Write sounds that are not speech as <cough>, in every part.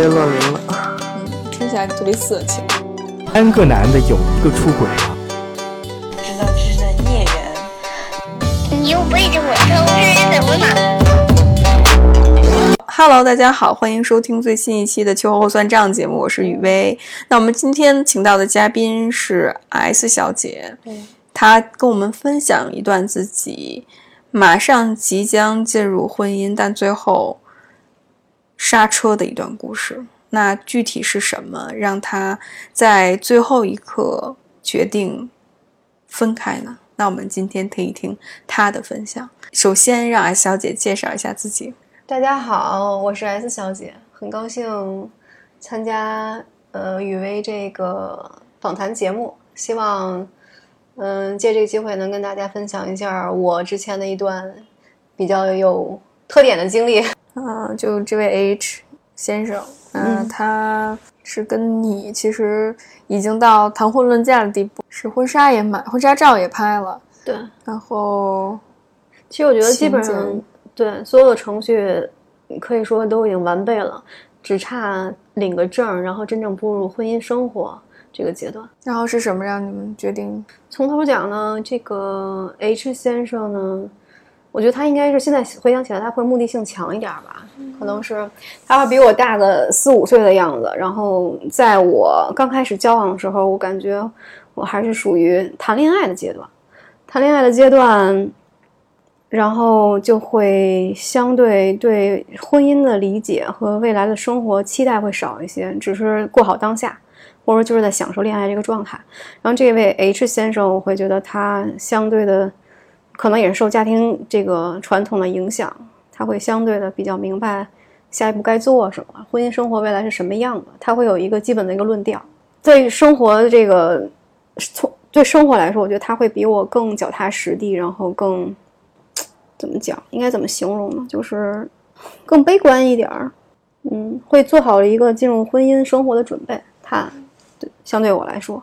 越乱伦了。嗯，听起来特别色情。三个男的有一个出轨了。知道是在孽缘。你又背着我偷吃什么呢？Hello，大家好，欢迎收听最新一期的秋后算账节目，我是雨薇。那我们今天请到的嘉宾是 S 小姐，对，她跟我们分享一段自己马上即将进入婚姻，但最后刹车的一段故事。那具体是什么让他在最后一刻决定分开呢？那我们今天听一听他的分享。首先，让 S 小姐介绍一下自己。大家好，我是 S 小姐，很高兴参加呃雨薇这个访谈节目，希望嗯、借这个机会能跟大家分享一下我之前的一段比较有特点的经历。啊，<laughs> 就这位 H 先生，嗯、嗯他是跟你其实已经到谈婚论嫁的地步，是婚纱也买，婚纱照也拍了，对，然后其实我觉得基本上对所有的程序可以说都已经完备了，只差领个证，然后真正步入婚姻生活这个阶段。然后是什么让你们决定？从头讲呢，这个 H 先生呢，我觉得他应该是现在回想起来，他会目的性强一点吧，可能是他会比我大个四五岁的样子。然后在我刚开始交往的时候，我感觉我还是属于谈恋爱的阶段，谈恋爱的阶段，然后就会相对对婚姻的理解和未来的生活期待会少一些，只是过好当下，或者说就是在享受恋爱这个状态。然后这位 H 先生，我会觉得他相对的，可能也是受家庭这个传统的影响，他会相对的比较明白下一步该做什么，婚姻生活未来是什么样的，他会有一个基本的一个论调。对生活这个从对生活来说，我觉得他会比我更脚踏实地，然后更怎么讲，应该怎么形容呢？就是更悲观一点儿，嗯，会做好了一个进入婚姻生活的准备。他对相对我来说。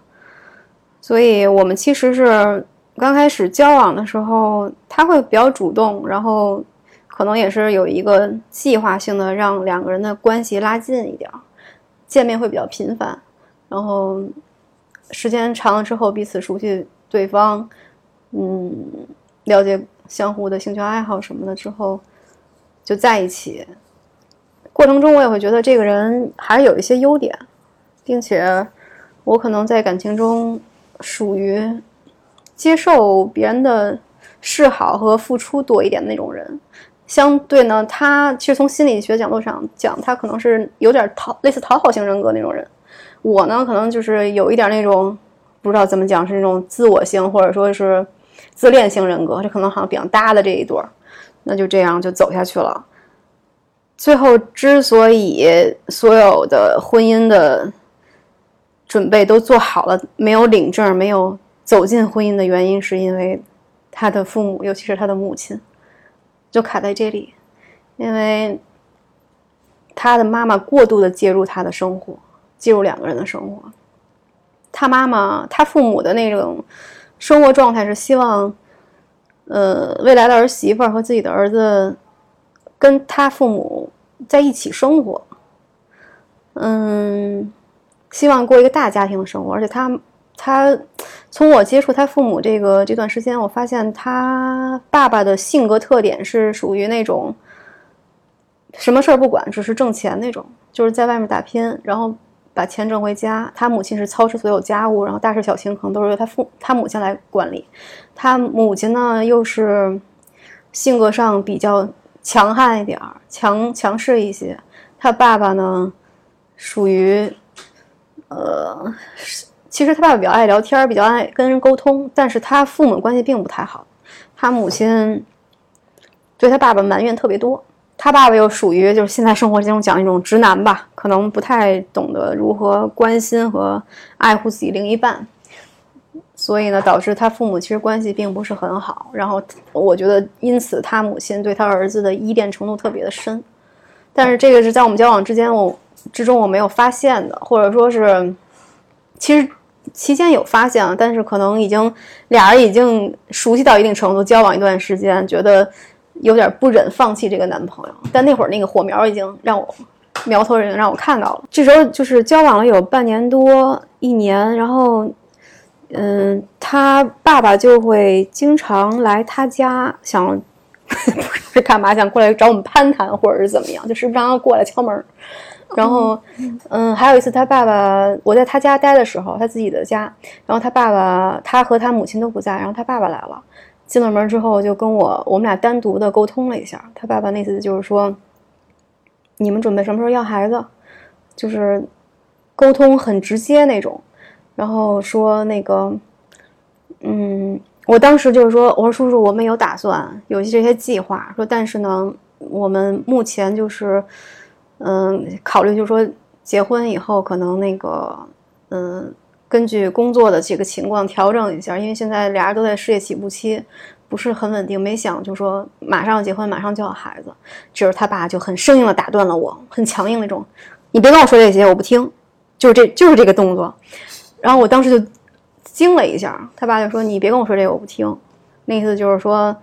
所以我们其实是刚开始交往的时候，他会比较主动，然后可能也是有一个计划性的让两个人的关系拉近一点，见面会比较频繁，然后时间长了之后，彼此熟悉对方，嗯，了解相互的兴趣爱好什么的之后，就在一起。过程中，我也会觉得这个人还是有一些优点，并且我可能在感情中属于接受别人的示好和付出多一点的那种人。相对呢，他其实从心理学角度上讲，他可能是有点讨类似讨好型人格那种人。我呢，可能就是有一点那种不知道怎么讲，是那种自我型或者说是自恋型人格，这可能好像比较搭的这一对儿。那就这样就走下去了。最后，之所以所有的婚姻的准备都做好了，没有领证，没有走进婚姻的原因，是因为他的父母，尤其是他的母亲，就卡在这里，因为他的妈妈过度的介入他的生活，介入两个人的生活。他妈妈，他父母的那种生活状态是希望，呃，未来的儿媳妇和自己的儿子跟他父母在一起生活，嗯，希望过一个大家庭的生活。而且他他从我接触他父母这个这段时间，我发现他爸爸的性格特点是属于那种什么事儿不管，只是挣钱那种，就是在外面打拼，然后把钱挣回家。他母亲是操持所有家务，然后大事小情可能都是由他父他母亲来管理。他母亲呢，又是性格上比较强悍一点儿，强强势一些。他爸爸呢，属于，呃，是其实他爸爸比较爱聊天，比较爱跟人沟通，但是他父母关系并不太好。他母亲对他爸爸埋怨特别多，他爸爸又属于就是现在生活中讲一种直男吧，可能不太懂得如何关心和爱护自己另一半。所以呢，导致他父母其实关系并不是很好。然后我觉得，因此他母亲对他儿子的依恋程度特别的深。但是这个是在我们交往之间，我之中我没有发现的，或者说是，其实期间有发现了，但是可能已经俩人已经熟悉到一定程度，交往一段时间，觉得有点不忍放弃这个男朋友。但那会儿那个火苗已经让我苗头已经让我看到了。这时候就是交往了有半年多一年，然后，嗯，他爸爸就会经常来他家，想不是 <laughs> 干嘛，想过来找我们攀谈或者是怎么样，就时不常过来敲门。然后，嗯，还有一次他爸爸我在他家待的时候，他自己的家，然后他爸爸他和他母亲都不在，然后他爸爸来了，进了门之后就跟我我们俩单独的沟通了一下，他爸爸那次就是说。你们准备什么时候要孩子？就是沟通很直接那种，然后说那个，嗯，我当时就是说，我说叔叔，我们有打算，有这些计划，说但是呢，我们目前就是，嗯，考虑就是说，结婚以后可能那个，嗯，根据工作的这个情况调整一下，因为现在俩人都在事业起步期。不是很稳定，没想就说马上结婚，马上就要孩子。这时候他爸就很生硬的打断了我，很强硬那种，你别跟我说这些，我不听，就是这就是这个动作。然后我当时就惊了一下，他爸就说你别跟我说这个，我不听。那意思就是说，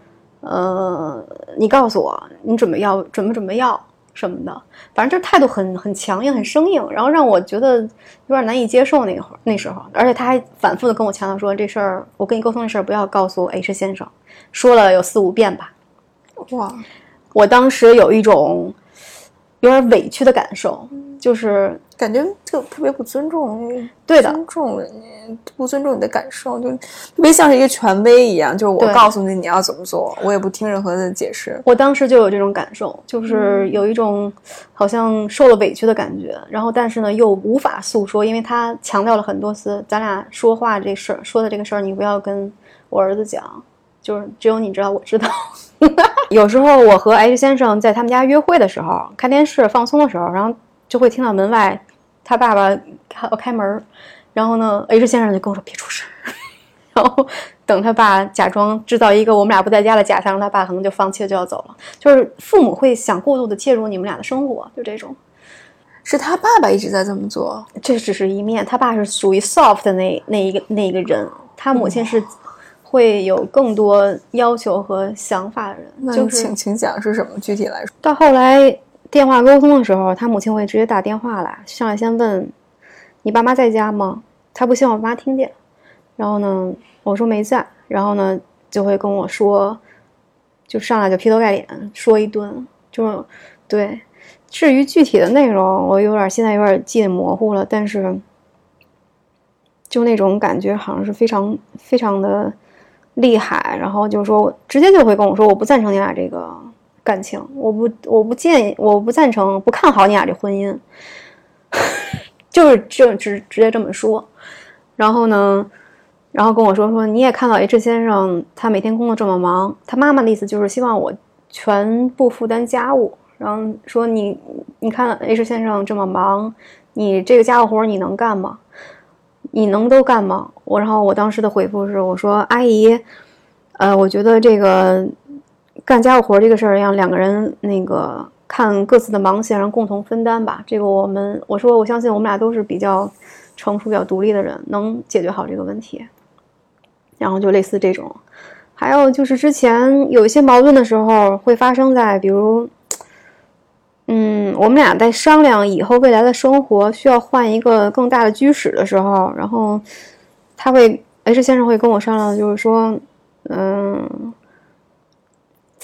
呃，你告诉我你准备要准不准备要什么的，反正就是态度很很强硬，很生硬，然后让我觉得有点难以接受。那会儿那时候，而且他还反复的跟我强调说这事儿，我跟你沟通这事儿不要告诉 H 先生。说了有四五遍吧，哇！我当时有一种有点委屈的感受，就是感觉就特别不尊重，对的，尊重人家，不尊重你的感受，就特别像是一个权威一样，就是我告诉你你要怎么做，我也不听任何的解释。我当时就有这种感受，就是有一种好像受了委屈的感觉，然后但是呢又无法诉说，因为他强调了很多次，咱俩说话这事儿说的这个事儿，你不要跟我儿子讲。就是只有你知道，我知道。<laughs> 有时候我和 H 先生在他们家约会的时候，看电视放松的时候，然后就会听到门外他爸爸开开门，然后呢，H 先生就跟我说别出声，<laughs> 然后等他爸假装制造一个我们俩不在家的假象，他爸可能就放弃了就要走了。就是父母会想过度的介入你们俩的生活，就这种。是他爸爸一直在这么做，这只是一面，他爸是属于 soft 的那那一个那一个人，他母亲是。会有更多要求和想法的人，就是请请讲是什么具体来说。到后来电话沟通的时候，他母亲会直接打电话来，上来先问你爸妈在家吗？他不希望我妈听见。然后呢，我说没在。然后呢，就会跟我说，就上来就劈头盖脸说一顿，就对。至于具体的内容，我有点现在有点记得模糊了，但是就那种感觉好像是非常非常的。厉害，然后就说，直接就会跟我说，我不赞成你俩这个感情，我不，我不建议，我不赞成，不看好你俩这婚姻，<laughs> 就是就直直接这么说。然后呢，然后跟我说说，你也看到 H 先生他每天工作这么忙，他妈妈的意思就是希望我全部负担家务。然后说你，你看 H 先生这么忙，你这个家务活你能干吗？你能都干吗？我然后我当时的回复是我说阿姨，呃，我觉得这个干家务活这个事儿让两个人那个看各自的忙线，然后共同分担吧。这个我们我说我相信我们俩都是比较成熟、比较独立的人，能解决好这个问题。然后就类似这种，还有就是之前有一些矛盾的时候会发生在比如。嗯，我们俩在商量以后未来的生活需要换一个更大的居室的时候，然后他会 H 先生会跟我商量，就是说，嗯，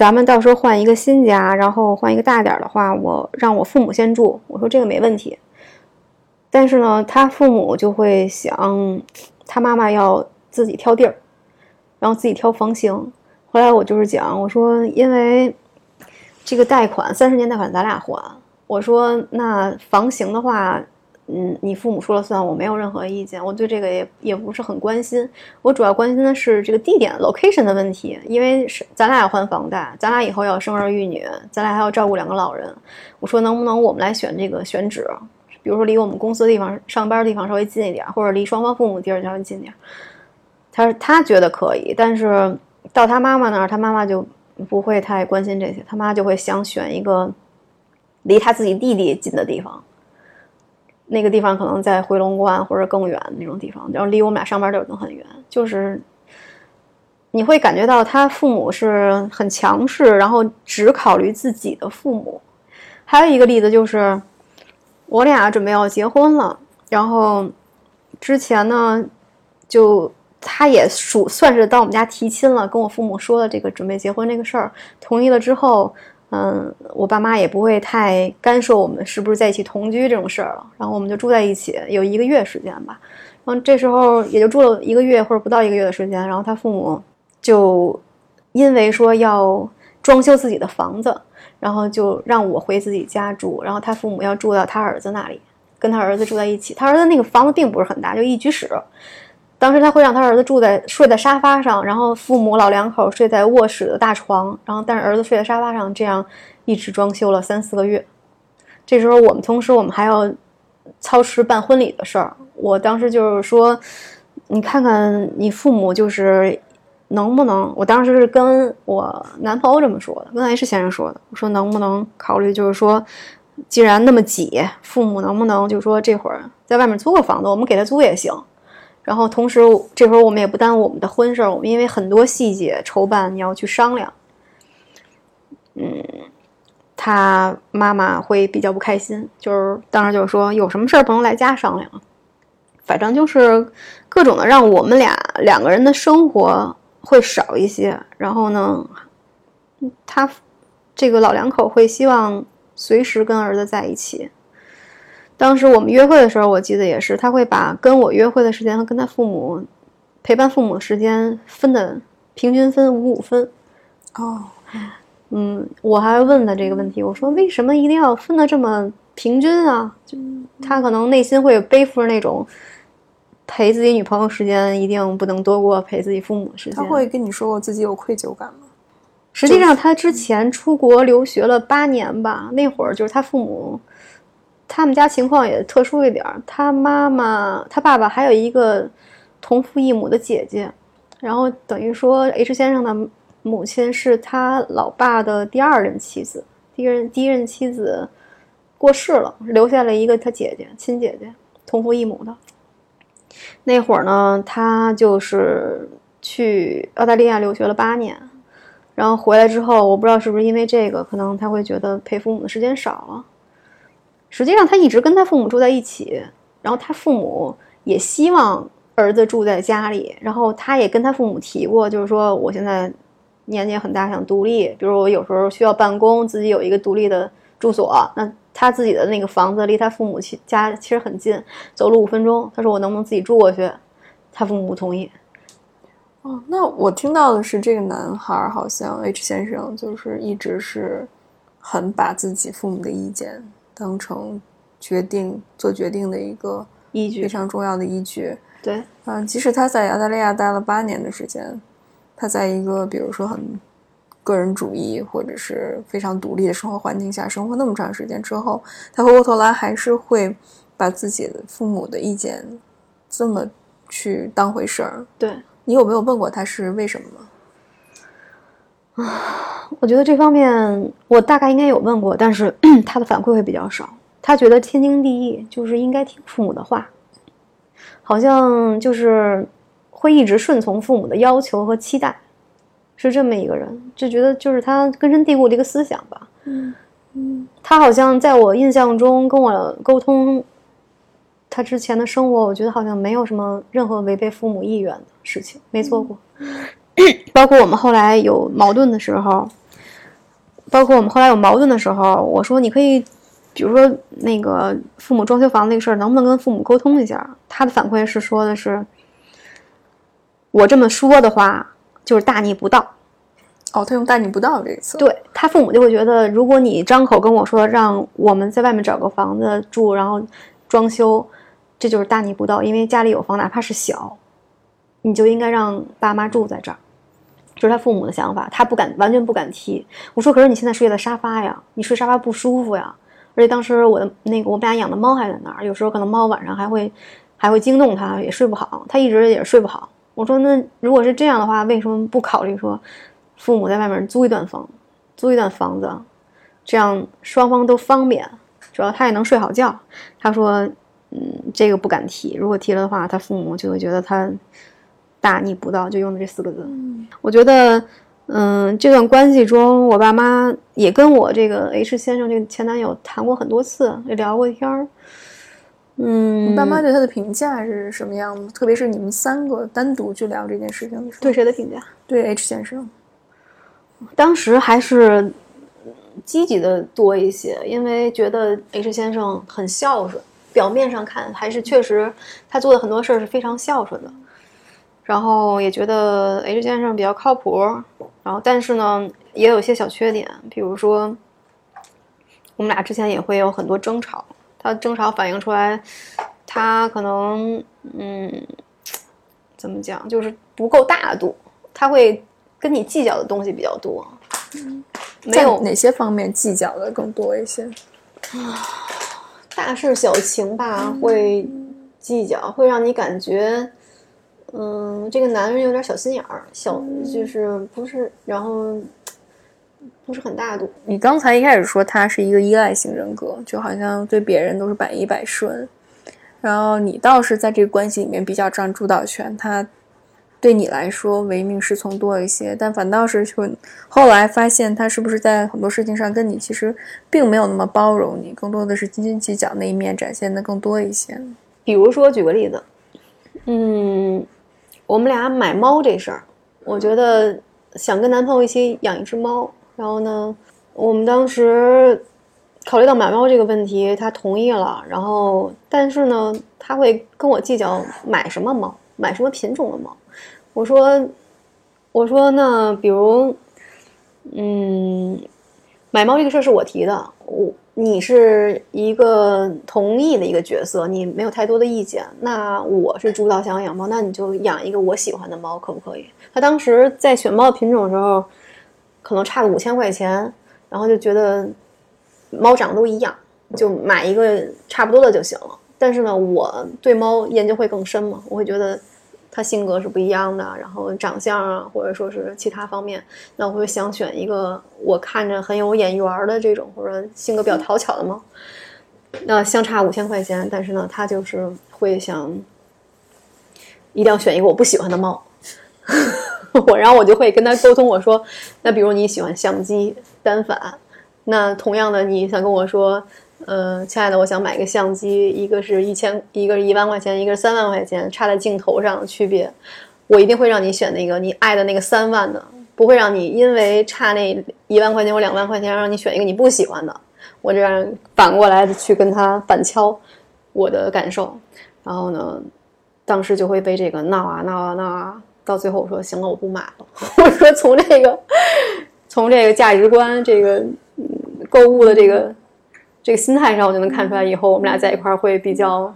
咱们到时候换一个新家，然后换一个大点的话，我让我父母先住。我说这个没问题，但是呢，他父母就会想，他妈妈要自己挑地儿，然后自己挑房型。后来我就是讲，我说因为。这个贷款三十年贷款咱俩还，我说那房型的话，嗯，你父母说了算，我没有任何意见，我对这个也也不是很关心，我主要关心的是这个地点 location 的问题，因为是咱俩要还房贷，咱俩以后要生儿育女，咱俩还要照顾两个老人，我说能不能我们来选这个选址，比如说离我们公司地方上班的地方稍微近一点，或者离双方父母地儿稍微近点，他说他觉得可以，但是到他妈妈那儿，他妈妈就。不会太关心这些，他妈就会想选一个离他自己弟弟近的地方，那个地方可能在回龙观或者更远那种地方，然后离我们俩上班地儿都很远。就是你会感觉到他父母是很强势，然后只考虑自己的父母。还有一个例子就是，我俩准备要结婚了，然后之前呢，就他也属算是到我们家提亲了，跟我父母说了这个准备结婚这个事儿，同意了之后，嗯，我爸妈也不会太干涉我们是不是在一起同居这种事儿了，然后我们就住在一起有一个月时间吧，然后这时候也就住了一个月或者不到一个月的时间，然后他父母就因为说要装修自己的房子。然后就让我回自己家住，然后他父母要住到他儿子那里，跟他儿子住在一起。他儿子那个房子并不是很大，就一居室。当时他会让他儿子住在睡在沙发上，然后父母老两口睡在卧室的大床，然后但是儿子睡在沙发上，这样一直装修了三四个月。这时候我们同时我们还要操持办婚礼的事儿。我当时就是说，你看看你父母就是。能不能？我当时是跟我男朋友这么说的，跟 H 先生说的。我说能不能考虑，就是说，既然那么挤，父母能不能就说这会儿在外面租个房子，我们给他租也行。然后同时这会儿我们也不耽误我们的婚事儿，我们因为很多细节筹办你要去商量。嗯，他妈妈会比较不开心，就是当时就是说有什么事儿不能来家商量，反正就是各种的让我们俩两个人的生活。会少一些，然后呢，他这个老两口会希望随时跟儿子在一起。当时我们约会的时候，我记得也是，他会把跟我约会的时间和跟他父母陪伴父母的时间分的平均分五五分。哦，嗯，我还问他这个问题，我说为什么一定要分的这么平均啊？就他可能内心会背负着那种。陪自己女朋友时间一定不能多过陪自己父母的时间。他会跟你说过自己有愧疚感吗？实际上，他之前出国留学了八年吧，那会儿就是他父母，他们家情况也特殊一点儿。他妈妈、他爸爸还有一个同父异母的姐姐，然后等于说 H 先生的母亲是他老爸的第二任妻子，第一任第一任妻子过世了，留下了一个他姐姐，亲姐姐，同父异母的。那会儿呢，他就是去澳大利亚留学了八年，然后回来之后，我不知道是不是因为这个，可能他会觉得陪父母的时间少了。实际上，他一直跟他父母住在一起，然后他父母也希望儿子住在家里，然后他也跟他父母提过，就是说我现在年纪也很大，想独立，比如我有时候需要办公，自己有一个独立的住所，那。他自己的那个房子离他父母家其实很近，走路五分钟。他说：“我能不能自己住过去？”他父母不同意。哦，那我听到的是，这个男孩好像 H 先生就是一直是很把自己父母的意见当成决定做决定的一个依据，非常重要的依据。对，嗯，即使他在澳大利亚待了八年的时间，他在一个比如说很。个人主义或者是非常独立的生活环境下生活那么长时间之后，他回过头来还是会把自己的父母的意见这么去当回事儿。对你有没有问过他是为什么吗？啊，<sighs> 我觉得这方面我大概应该有问过，但是 <clears throat> 他的反馈会比较少。他觉得天经地义，就是应该听父母的话，好像就是会一直顺从父母的要求和期待。是这么一个人，就觉得就是他根深蒂固的一个思想吧。嗯嗯，他好像在我印象中跟我沟通，他之前的生活，我觉得好像没有什么任何违背父母意愿的事情，没做过。<coughs> 包括我们后来有矛盾的时候，包括我们后来有矛盾的时候，我说你可以，比如说那个父母装修房那个事儿，能不能跟父母沟通一下？他的反馈是说的是，我这么说的话。就是大逆不道，哦，他用大逆不道这个词，对他父母就会觉得，如果你张口跟我说让我们在外面找个房子住，然后装修，这就是大逆不道，因为家里有房，哪怕是小，你就应该让爸妈住在这儿，这是他父母的想法，他不敢，完全不敢提。我说，可是你现在睡在沙发呀，你睡沙发不舒服呀，而且当时我的那个我们俩养的猫还在那儿，有时候可能猫晚上还会还会惊动他，也睡不好，他一直也睡不好。我说那如果是这样的话，为什么不考虑说，父母在外面租一段房，租一段房子，这样双方都方便，主要他也能睡好觉。他说，嗯，这个不敢提，如果提了的话，他父母就会觉得他大逆不道，就用的这四个字。我觉得，嗯，这段关系中，我爸妈也跟我这个 H 先生这个前男友谈过很多次，也聊过天儿。嗯，你爸妈对他的评价是什么样的？特别是你们三个单独去聊这件事情的时候，对谁的评价？对 H 先生，当时还是积极的多一些，因为觉得 H 先生很孝顺，表面上看还是确实他做的很多事儿是非常孝顺的。然后也觉得 H 先生比较靠谱，然后但是呢也有一些小缺点，比如说我们俩之前也会有很多争吵，他争吵反映出来他可能嗯怎么讲就是不够大度，他会跟你计较的东西比较多，没在有哪些方面计较的更多一些？<sighs> 大事小情吧，会计较，会让你感觉，嗯，这个男人有点小心眼儿，小就是不是，然后不是很大度。你刚才一开始说他是一个依赖型人格，就好像对别人都是百依百顺，然后你倒是在这个关系里面比较占主导权，他对你来说唯命是从多一些，但反倒是说后来发现他是不是在很多事情上跟你其实并没有那么包容你，更多的是斤斤计较那一面展现的更多一些。比如说，举个例子，嗯，我们俩买猫这事儿，我觉得想跟男朋友一起养一只猫，然后呢，我们当时考虑到买猫这个问题，他同意了，然后但是呢，他会跟我计较买什么猫，买什么品种的猫。我说，我说那比如，嗯，买猫这个事儿是我提的，我你是一个同意的一个角色，你没有太多的意见。那我是主导想养猫，那你就养一个我喜欢的猫，可不可以？他当时在选猫品种的时候，可能差个五千块钱，然后就觉得猫长得都一样，就买一个差不多的就行了。但是呢，我对猫研究会更深嘛，我会觉得它性格是不一样的，然后长相啊，或者说是其他方面，那我会想选一个我看着很有眼缘的这种，或者性格比较讨巧的猫。那相差五千块钱，但是呢，他就是会想一定要选一个我不喜欢的猫。<laughs> 我然后我就会跟他沟通，我说，那比如你喜欢相机单反，那同样的你想跟我说，呃，亲爱的，我想买个相机，一个是一千，一个是一万块钱，一个是三万块钱，差在镜头上的区别，我一定会让你选那个你爱的那个三万的，不会让你因为差那一万块钱或两万块钱让你选一个你不喜欢的。我这样反过来去跟他反敲我的感受，然后呢，当时就会被这个闹啊闹啊闹啊，到最后我说行了，我不买了。<laughs> 我说从这个从这个价值观、这个购物的这个这个心态上，我就能看出来，以后我们俩在一块儿会比较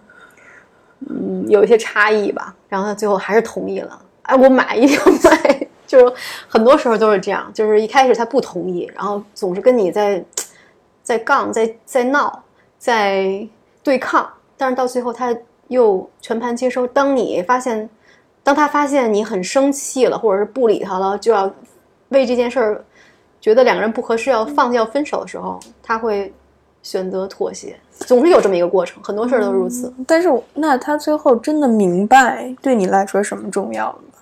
嗯有一些差异吧。然后他最后还是同意了，哎，我买一定要买，<laughs> 就很多时候都是这样，就是一开始他不同意，然后总是跟你在在杠、在在闹、在对抗，但是到最后他又全盘接收。当你发现，当他发现你很生气了，或者是不理他了，就要为这件事儿觉得两个人不合适，要放弃、要分手的时候，他会选择妥协。总是有这么一个过程，很多事儿都如此。但是那他最后真的明白对你来说什么重要了吗？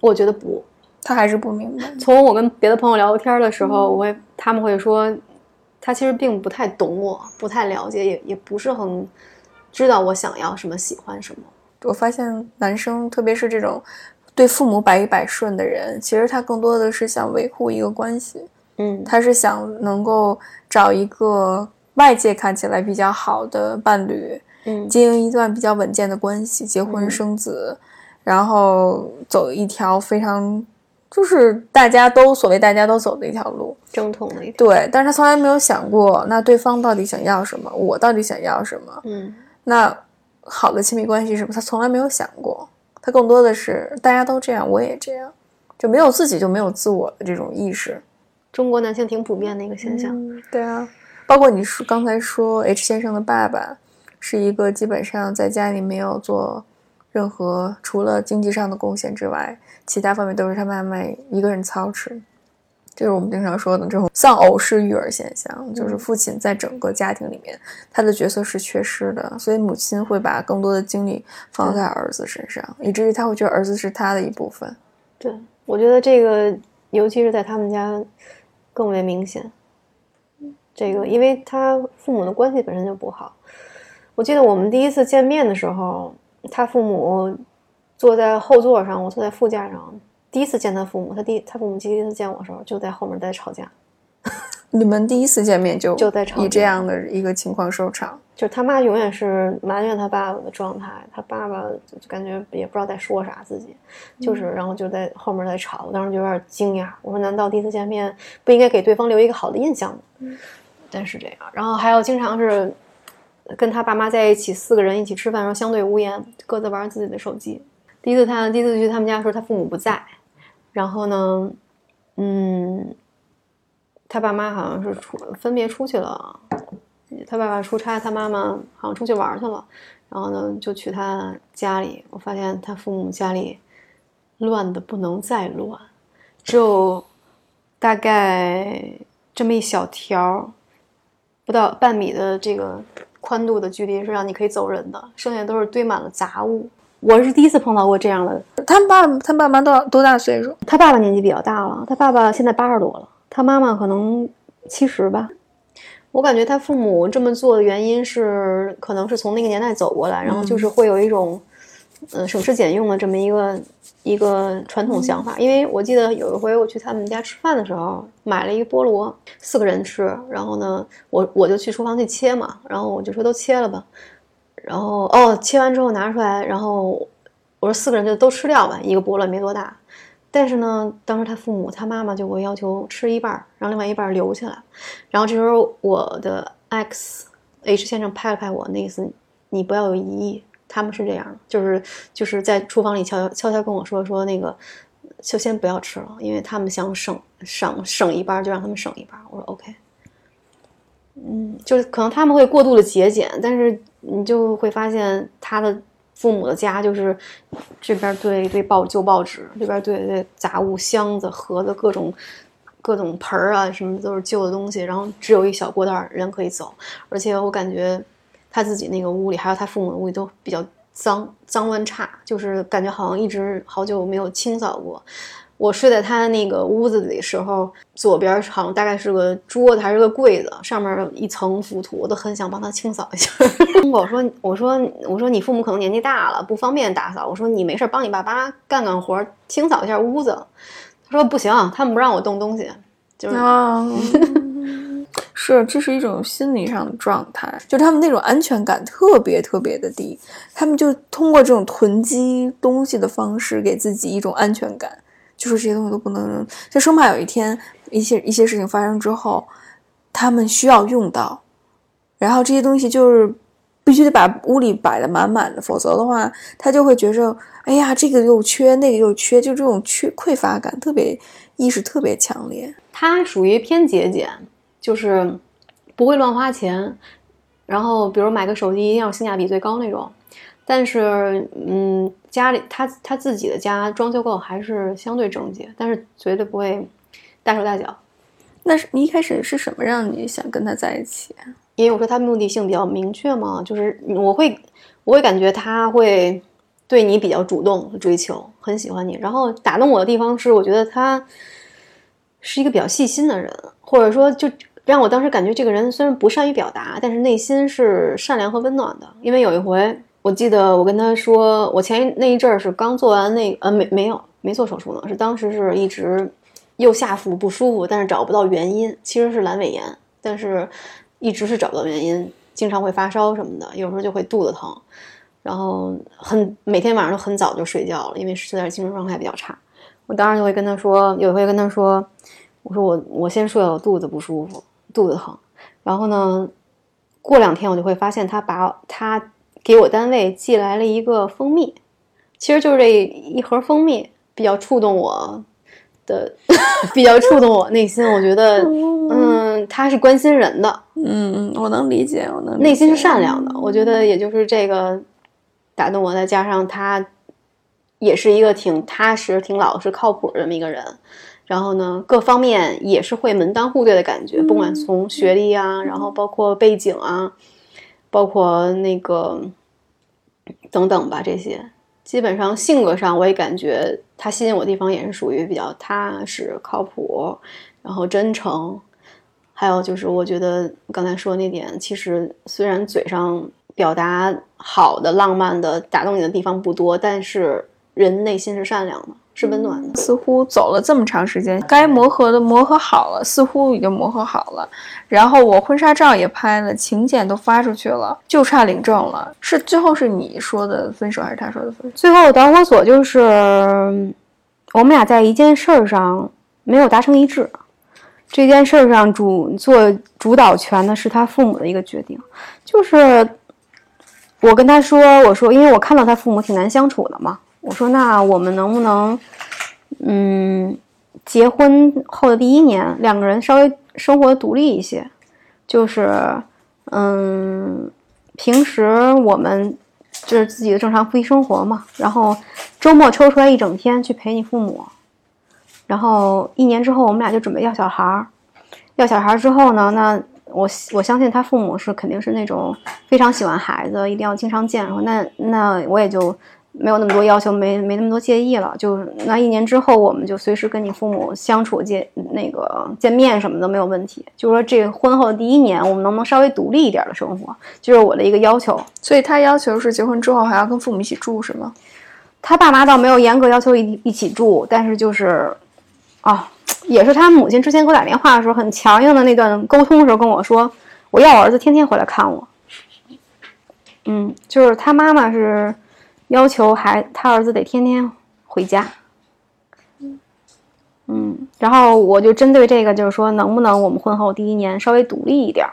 我觉得不，他还是不明白。<laughs> 从我跟别的朋友聊天的时候，我会他们会说，他其实并不太懂我，不太了解，也也不是很知道我想要什么，喜欢什么。我发现男生，特别是这种对父母百依百顺的人，其实他更多的是想维护一个关系，嗯，他是想能够找一个外界看起来比较好的伴侣，嗯经营一段比较稳健的关系，结婚嗯生子，然后走一条非常就是大家都所谓大家都走的一条路。正统的一条。对，但是他从来没有想过，那对方到底想要什么，我到底想要什么。嗯那好的亲密关系是什么？他从来没有想过，他更多的是大家都这样，我也这样，就没有自己就没有自我的这种意识。中国男性挺普遍的一个现象。嗯，对啊，包括你说刚才说 H 先生的爸爸是一个基本上在家里没有做任何除了经济上的贡献之外，其他方面都是他妈妈一个人操持。这是我们经常说的这种丧偶式育儿现象，就是父亲在整个家庭里面他的角色是缺失的，所以母亲会把更多的精力放在儿子身上，以至于他会觉得儿子是他的一部分。对，我觉得这个，尤其是在他们家更为明显。这个，因为他父母的关系本身就不好。我记得我们第一次见面的时候，他父母坐在后座上，我坐在副驾上。第一次见他父母，他第他父母第一次见我的时候，就在后面在吵架。你们第一次见面就就在吵以这样的一个情况收场。就是他妈永远是埋怨他爸爸的状态，他爸爸就感觉也不知道在说啥，自己就是，然后就在后面在吵。我当时就有点惊讶，我说难道第一次见面不应该给对方留一个好的印象吗？但是这样，然后还有经常是跟他爸妈在一起，四个人一起吃饭的时候相对无言，各自玩自己的手机。第一次他第一次去他们家的时候，他父母不在，然后呢，嗯，他爸妈好像是出分别出去了，他爸爸出差，他妈妈好像出去玩去了，然后呢就去他家里，我发现他父母家里乱的不能再乱，只有大概这么一小条，不到半米的这个宽度的距离是让你可以走人的，剩下都是堆满了杂物。我是第一次碰到过这样的。他爸他爸妈多多大岁数？他爸爸年纪比较大了，他爸爸现在八十多了，他妈妈可能七十吧。我感觉他父母这么做的原因是，可能是从那个年代走过来，然后就是会有一种，呃，省吃俭用的这么一个一个传统想法。因为我记得有一回我去他们家吃饭的时候，买了一个菠萝，四个人吃，然后呢，我我就去厨房去切嘛，然后我就说都切了吧，然后哦，切完之后拿出来，然后我说四个人就都吃掉吧，一个菠萝没多大。但是呢，当时他父母他妈妈就会要求吃一半儿，让另外一半留下来。然后这时候我的 X H 先生拍了拍我，那意思你不要有疑义，他们是这样，就是就是在厨房里悄悄悄悄跟我说说那个，就先不要吃了，因为他们想省省省一半，就让他们省一半。我说 OK。嗯，就是可能他们会过度的节俭，但是你就会发现他的父母的家就是这边堆一堆报旧报纸，这边堆一堆杂物箱子、盒子、各种各种盆儿啊，什么都是旧的东西，然后只有一小过道人可以走，而且我感觉他自己那个屋里，还有他父母的屋里都比较脏脏乱差，就是感觉好像一直好久没有清扫过。我睡在他那个屋子里的时候，左边好像大概是个桌子还是个柜子，上面一层浮土，我都很想帮他清扫一下。<laughs> 我说我说我说你父母可能年纪大了，不方便打扫。我说你没事帮你爸妈干干活，清扫一下屋子。他说不行，他们不让我动东西，就是、啊，<laughs> 是，这是一种心理上的状态，就他们那种安全感特别特别的低，他们就通过这种囤积东西的方式给自己一种安全感，就是这些东西都不能扔，就生怕有一天一些一些事情发生之后，他们需要用到，然后这些东西就是必须得把屋里摆的满满的，否则的话，他就会觉着，哎呀，这个又缺，那个又缺，就这种缺匮乏感特别意识特别强烈。他属于偏节俭，就是不会乱花钱，然后比如买个手机一定要性价比最高那种。但是，嗯，家里他他自己的家装修后还是相对整洁，但是绝对不会大手大脚。那是你一开始是什么让你想跟他在一起啊？因为我说他目的性比较明确嘛，就是我会我会感觉他会对你比较主动追求，很喜欢你。然后打动我的地方是，我觉得他是一个比较细心的人，或者说就让我当时感觉这个人虽然不善于表达，但是内心是善良和温暖的。因为有一回我记得我跟他说，我前那一阵儿是刚做完那呃没没有没做手术呢，是当时是一直右下腹不舒服，但是找不到原因，其实是阑尾炎，但是一直是找不到原因，经常会发烧什么的，有时候就会肚子疼，然后很每天晚上都很早就睡觉了，因为实在是精神状态比较差。我当时就会跟他说，有一回跟他说，我说我我先睡了，我肚子不舒服，肚子疼。然后呢，过两天我就会发现他把他给我单位寄来了一个蜂蜜，其实就是这一盒蜂蜜比较触动我的，<laughs> 比较触动我内心。我觉得，嗯，他是关心人的，嗯嗯，我能理解，我能内心是善良的。我觉得也就是这个打动我，再加上他也是一个挺踏实、挺老实、靠谱的这么一个人。然后呢，各方面也是会门当户对的感觉，不管从学历啊，然后包括背景啊，包括那个等等吧，这些基本上性格上我也感觉他吸引我的地方也是属于比较踏实、靠谱，然后真诚。还有就是，我觉得刚才说那点，其实虽然嘴上表达好的、浪漫的、打动你的地方不多，但是人内心是善良的，是温暖的。似乎走了这么长时间，该磨合的磨合好了，似乎已经磨合好了。然后我婚纱照也拍了，请柬都发出去了，就差领证了。是最后是你说的分手，还是他说的分手？最后导火索就是我们俩在一件事儿上没有达成一致。这件事儿上主做主导权的是他父母的一个决定，就是我跟他说，我说因为我看到他父母挺难相处的嘛，我说那我们能不能，嗯，结婚后的第一年两个人稍微生活独立一些，就是嗯，平时我们就是自己的正常夫妻生活嘛，然后周末抽出来一整天去陪你父母。然后一年之后，我们俩就准备要小孩儿。要小孩儿之后呢，那我我相信他父母是肯定是那种非常喜欢孩子，一定要经常见。那那我也就没有那么多要求，没没那么多介意了。就那一年之后，我们就随时跟你父母相处见那个见面什么的没有问题。就是说这婚后的第一年，我们能不能稍微独立一点的生活，就是我的一个要求。所以他要求是结婚之后还要跟父母一起住，是吗？他爸妈倒没有严格要求一一起住，但是就是。啊，也是他母亲之前给我打电话的时候很强硬的那段沟通的时候跟我说，我要我儿子天天回来看我。嗯，就是他妈妈是要求孩他儿子得天天回家。嗯，然后我就针对这个就是说，能不能我们婚后第一年稍微独立一点，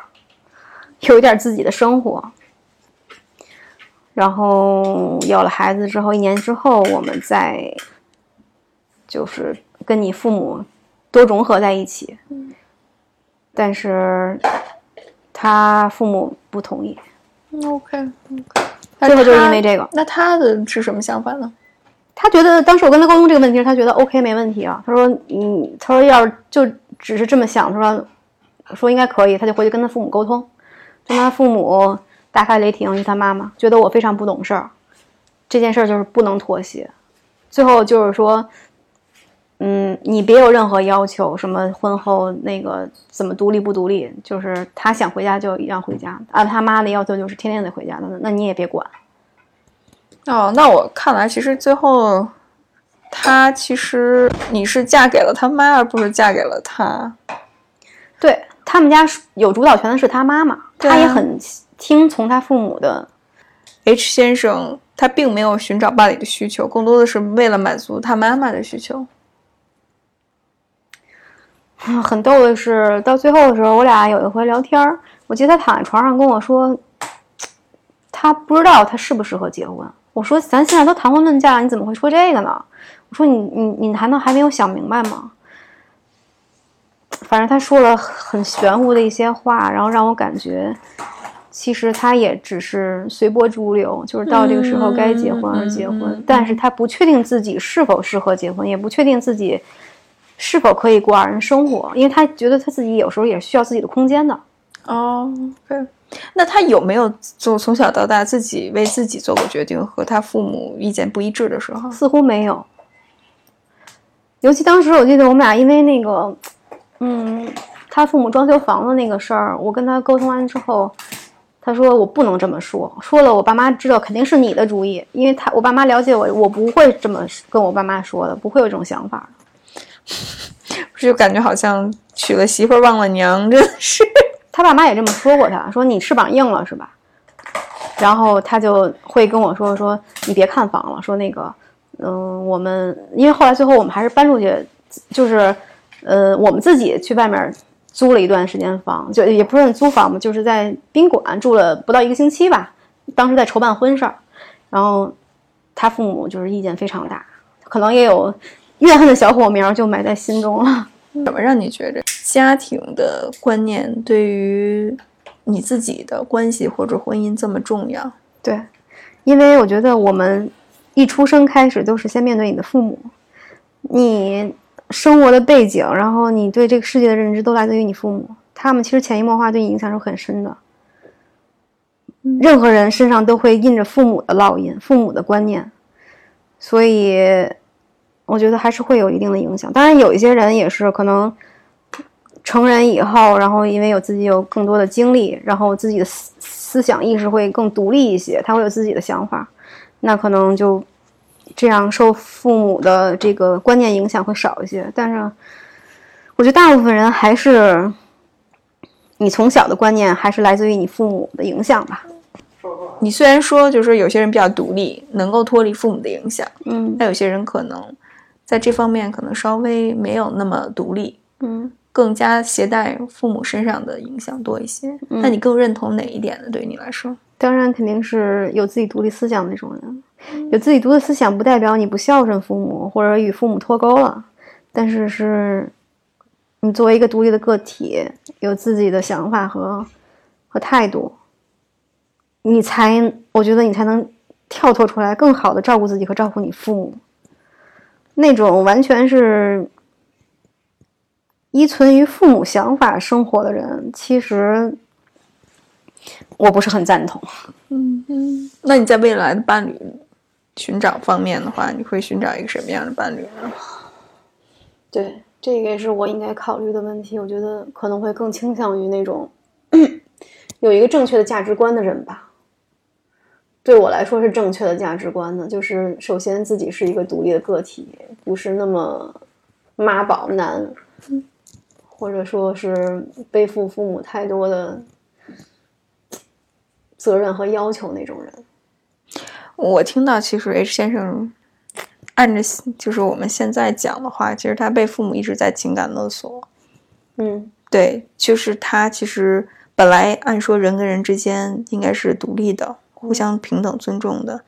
有一点自己的生活。然后有了孩子之后，一年之后我们再就是。跟你父母多融合在一起，但是他父母不同意。OK OK，最后就是因为这个。那他的是什么想法呢？他觉得当时我跟他沟通这个问题，他觉得 OK 没问题啊。他说：“嗯，他说要是就只是这么想，他说说应该可以，他就回去跟他父母沟通。跟他父母大发雷霆，就他妈妈觉得我非常不懂事儿，这件事儿就是不能妥协。最后就是说。”嗯，你别有任何要求，什么婚后那个怎么独立不独立，就是他想回家就一样回家，按他妈的要求就是天天得回家，那那你也别管。哦，那我看来其实最后，他其实你是嫁给了他妈，而不是嫁给了他。对他们家有主导权的是他妈妈，他也很听从他父母的。H 先生他并没有寻找伴侣的需求，更多的是为了满足他妈妈的需求。很逗的是，到最后的时候，我俩有一回聊天儿，我记得他躺在床上跟我说，他不知道他适不适合结婚。我说：“咱现在都谈婚论嫁了，你怎么会说这个呢？”我说：“你你你难道还没有想明白吗？”反正他说了很玄乎的一些话，然后让我感觉，其实他也只是随波逐流，就是到这个时候该结婚而结婚，但是他不确定自己是否适合结婚，也不确定自己。是否可以过二人生活？因为他觉得他自己有时候也需要自己的空间的。哦，对。那他有没有就从小到大自己为自己做过决定，和他父母意见不一致的时候？似乎没有。尤其当时我记得我们俩因为那个，嗯，他父母装修房子那个事儿，我跟他沟通完之后，他说我不能这么说，说了我爸妈知道肯定是你的主意，因为他我爸妈了解我，我不会这么跟我爸妈说的，不会有这种想法。就感觉好像娶了媳妇忘了娘，真是。他爸妈也这么说过，他说你翅膀硬了是吧？然后他就会跟我说说你别看房了，说那个，嗯，我们因为后来最后我们还是搬出去，就是呃我们自己去外面租了一段时间房，就也不是租房嘛，就是在宾馆住了不到一个星期吧。当时在筹办婚事儿，然后他父母就是意见非常大，可能也有。怨恨的小火苗就埋在心中了。<laughs> 怎么让你觉着家庭的观念对于你自己的关系或者婚姻这么重要？对，因为我觉得我们一出生开始都是先面对你的父母，你生活的背景，然后你对这个世界的认知都来自于你父母，他们其实潜移默化对你影响是很深的。任何人身上都会印着父母的烙印，父母的观念。所以我觉得还是会有一定的影响。当然，有一些人也是可能成人以后，然后因为有自己有更多的经历，然后自己的思思想意识会更独立一些，他会有自己的想法，那可能就这样受父母的这个观念影响会少一些。但是，我觉得大部分人还是你从小的观念还是来自于你父母的影响吧。你虽然说就是说有些人比较独立，能够脱离父母的影响，嗯但有些人可能在这方面可能稍微没有那么独立，嗯。更加携带父母身上的影响多一些。嗯那你更认同哪一点呢？对于你来说？当然肯定是有自己独立思想的那种人。有自己独立思想不代表你不孝顺父母或者与父母脱钩了，但是是你作为一个独立的个体，有自己的想法和和态度，你才我觉得你才能跳脱出来，更好的照顾自己和照顾你父母。那种完全是依存于父母想法生活的人，其实我不是很赞同。嗯嗯。那你在未来的伴侣寻找方面的话，你会寻找一个什么样的伴侣呢？对，这个也是我应该考虑的问题。我觉得可能会更倾向于那种 <clears throat> 有一个正确的价值观的人吧。对我来说是正确的价值观呢，就是首先自己是一个独立的个体，不是那么妈宝男，或者说是背负父母太多的责任和要求那种人。我听到其实 H 先生按着就是我们现在讲的话，其实他被父母一直在情感勒索。嗯对，就是他其实本来按说人跟人之间应该是独立的，互相平等尊重的，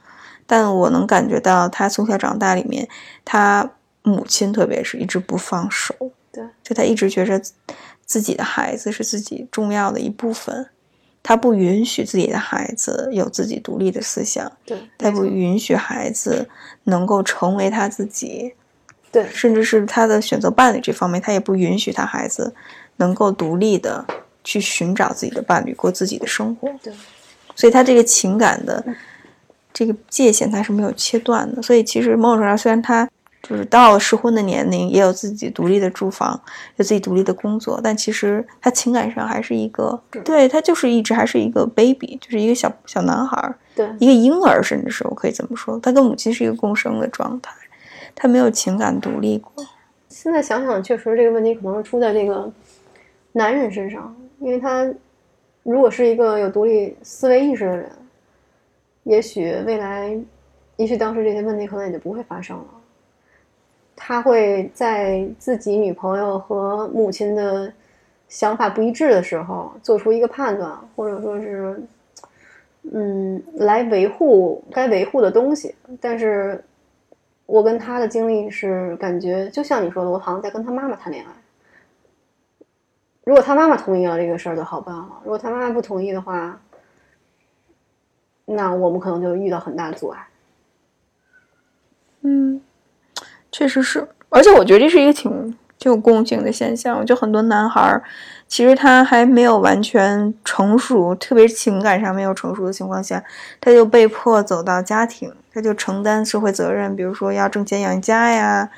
但我能感觉到他从小长大里面，他母亲特别是一直不放手，对，就他一直觉着自己的孩子是自己重要的一部分，他不允许自己的孩子有自己独立的思想，对，他不允许孩子能够成为他自己，对。甚至是他的选择伴侣这方面，他也不允许他孩子能够独立的去寻找自己的伴侣，过自己的生活。对，所以他这个情感的这个界限他是没有切断的。所以其实某种程度上，虽然他就是到了适婚的年龄，也有自己独立的住房，有自己独立的工作，但其实他情感上还是一个，对他就是一直还是一个 baby，就是一个小小男孩儿。对一个婴儿，甚至是我可以这么说，他跟母亲是一个共生的状态，他没有情感独立过。现在想想，确实这个问题可能是出在这个男人身上，因为他如果是一个有独立思维意识的人，也许未来，也许当时这些问题可能也就不会发生了。他会在自己女朋友和母亲的想法不一致的时候，做出一个判断，或者说是，嗯，来维护该维护的东西。但是，我跟他的经历是感觉，就像你说的，我好像在跟他妈妈谈恋爱。如果他妈妈同意了这个事儿就好办了，如果他妈妈不同意的话，那我们可能就遇到很大阻碍。嗯，确实是，而且我觉得这是一个挺挺有共性的现象。就很多男孩儿，其实他还没有完全成熟，特别是情感上没有成熟的情况下，他就被迫走到家庭，他就承担社会责任，比如说要挣钱养家呀，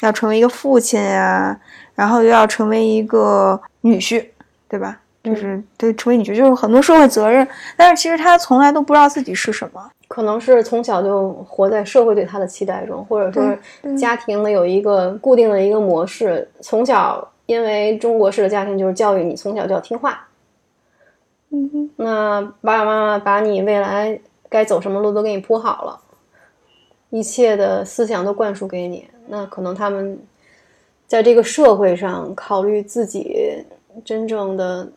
要成为一个父亲呀，然后又要成为一个女婿，对吧？就是对成为女婿，就是很多社会责任，但是其实他从来都不知道自己是什么。可能是从小就活在社会对他的期待中，或者说家庭的有一个固定的一个模式。从小，因为中国式的家庭就是教育你从小就要听话，嗯哼，那爸爸妈妈把你未来该走什么路都给你铺好了，一切的思想都灌输给你。那可能他们在这个社会上考虑自己真正的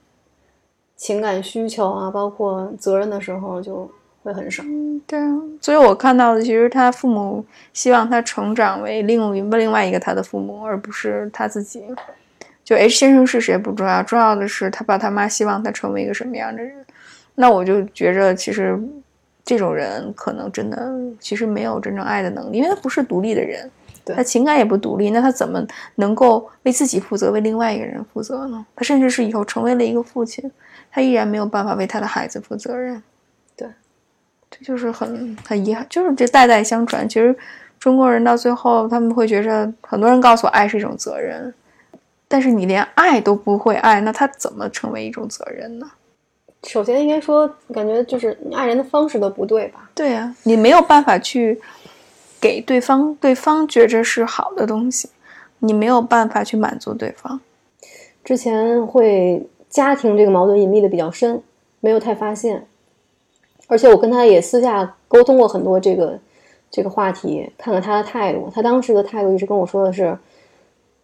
情感需求啊，包括责任的时候，就会很少。对啊，所以我看到的其实他父母希望他成长为另另外一个他的父母，而不是他自己。就 H 先生是谁不重要，重要的是他爸他妈希望他成为一个什么样的人。那我就觉着，其实这种人可能真的其实没有真正爱的能力，因为他不是独立的人，他情感也不独立，那他怎么能够为自己负责，为另外一个人负责呢？他甚至是以后成为了一个父亲，他依然没有办法为他的孩子负责任。对。这就是很很遗憾，就是这代代相传。其实中国人到最后他们会觉着，很多人告诉我爱是一种责任，但是你连爱都不会爱，那他怎么成为一种责任呢？首先应该说，感觉就是你爱人的方式都不对吧？对呀、你没有办法去给对方，对方觉着是好的东西，你没有办法去满足对方。之前会家庭这个矛盾隐秘的比较深，没有太发现，而且我跟他也私下沟通过很多这个这个话题，看看他的态度。他当时的态度一直跟我说的是，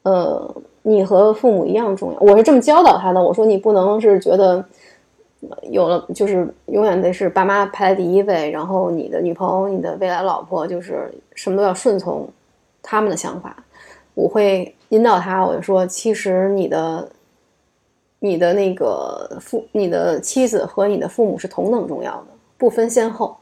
呃，你和父母一样重要。我是这么教导他的，我说你不能是觉得有了就是永远得是爸妈排在第一位，然后你的女朋友、你的未来老婆就是什么都要顺从他们的想法。我会引导他，我就说，其实你的、你的那个父、你的妻子和你的父母是同等重要的，不分先后。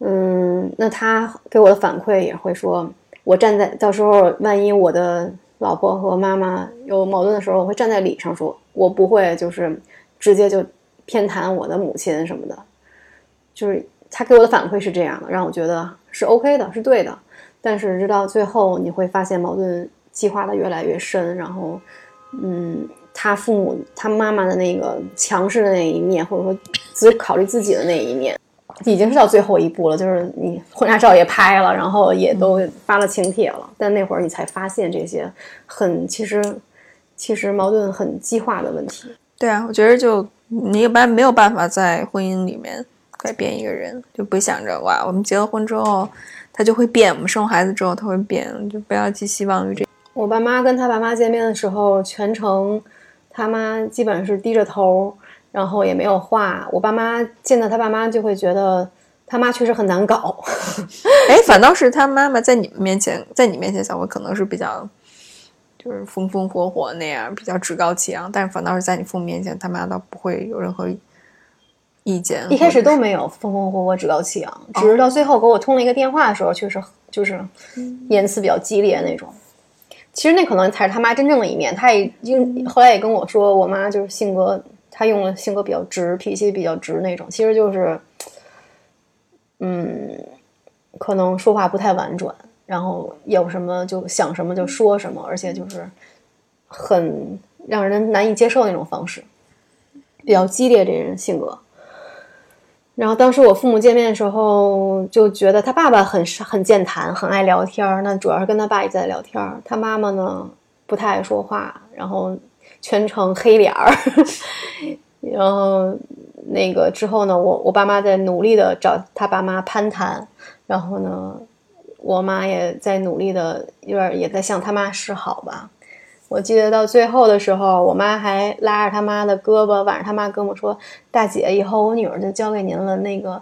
嗯，那他给我的反馈也会说，我站在到时候万一我的老婆和妈妈有矛盾的时候，我会站在理上说，我不会就是直接就偏袒我的母亲什么的。就是他给我的反馈是这样的，让我觉得是 OK 的，是对的。但是直到最后，你会发现矛盾激化的越来越深，然后，嗯，他父母他妈妈的那个强势的那一面，或者说只考虑自己的那一面，已经是到最后一步了。就是你婚纱照也拍了，然后也都发了请帖了，但那会儿你才发现这些很其实其实矛盾很激化的问题。对啊，我觉得就你一般没有办法在婚姻里面改变一个人，就不想着哇，我们结了婚之后他就会变，我们生孩子之后他会变，就不要寄希望于这。我爸妈跟他爸妈见面的时候，全程他妈基本是低着头，然后也没有话。我爸妈见到他爸妈就会觉得他妈确实很难搞。<laughs> 哎，反倒是他妈妈在你们面前，在你面前，小慧可能是比较就是风风火火那样，比较趾高气扬，但是反倒是在你父母面前，他妈倒不会有任何意见。一开始都没有风风火火、趾高气扬，只是到最后给我通了一个电话的时候，确实就是言辞比较激烈那种。其实那可能才是他妈真正的一面。他也因后来也跟我说，我妈就是性格，她用了性格比较直，脾气比较直那种。其实就是，嗯，可能说话不太婉转，然后有什么就想什么就说什么，而且就是很让人难以接受那种方式，比较激烈这人性格。然后当时我父母见面的时候，就觉得他爸爸很很健谈，很爱聊天儿。那主要是跟他爸一直在聊天儿。他妈妈呢不太爱说话，然后全程黑脸儿。<laughs> 然后那个之后呢，我我爸妈在努力的找他爸妈攀谈，然后呢，我妈也在努力的，有点也在向他妈示好吧。我记得到最后的时候，我妈还拉着他妈的胳膊，挽着他妈胳膊说：“大姐，以后我女儿就交给您了，那个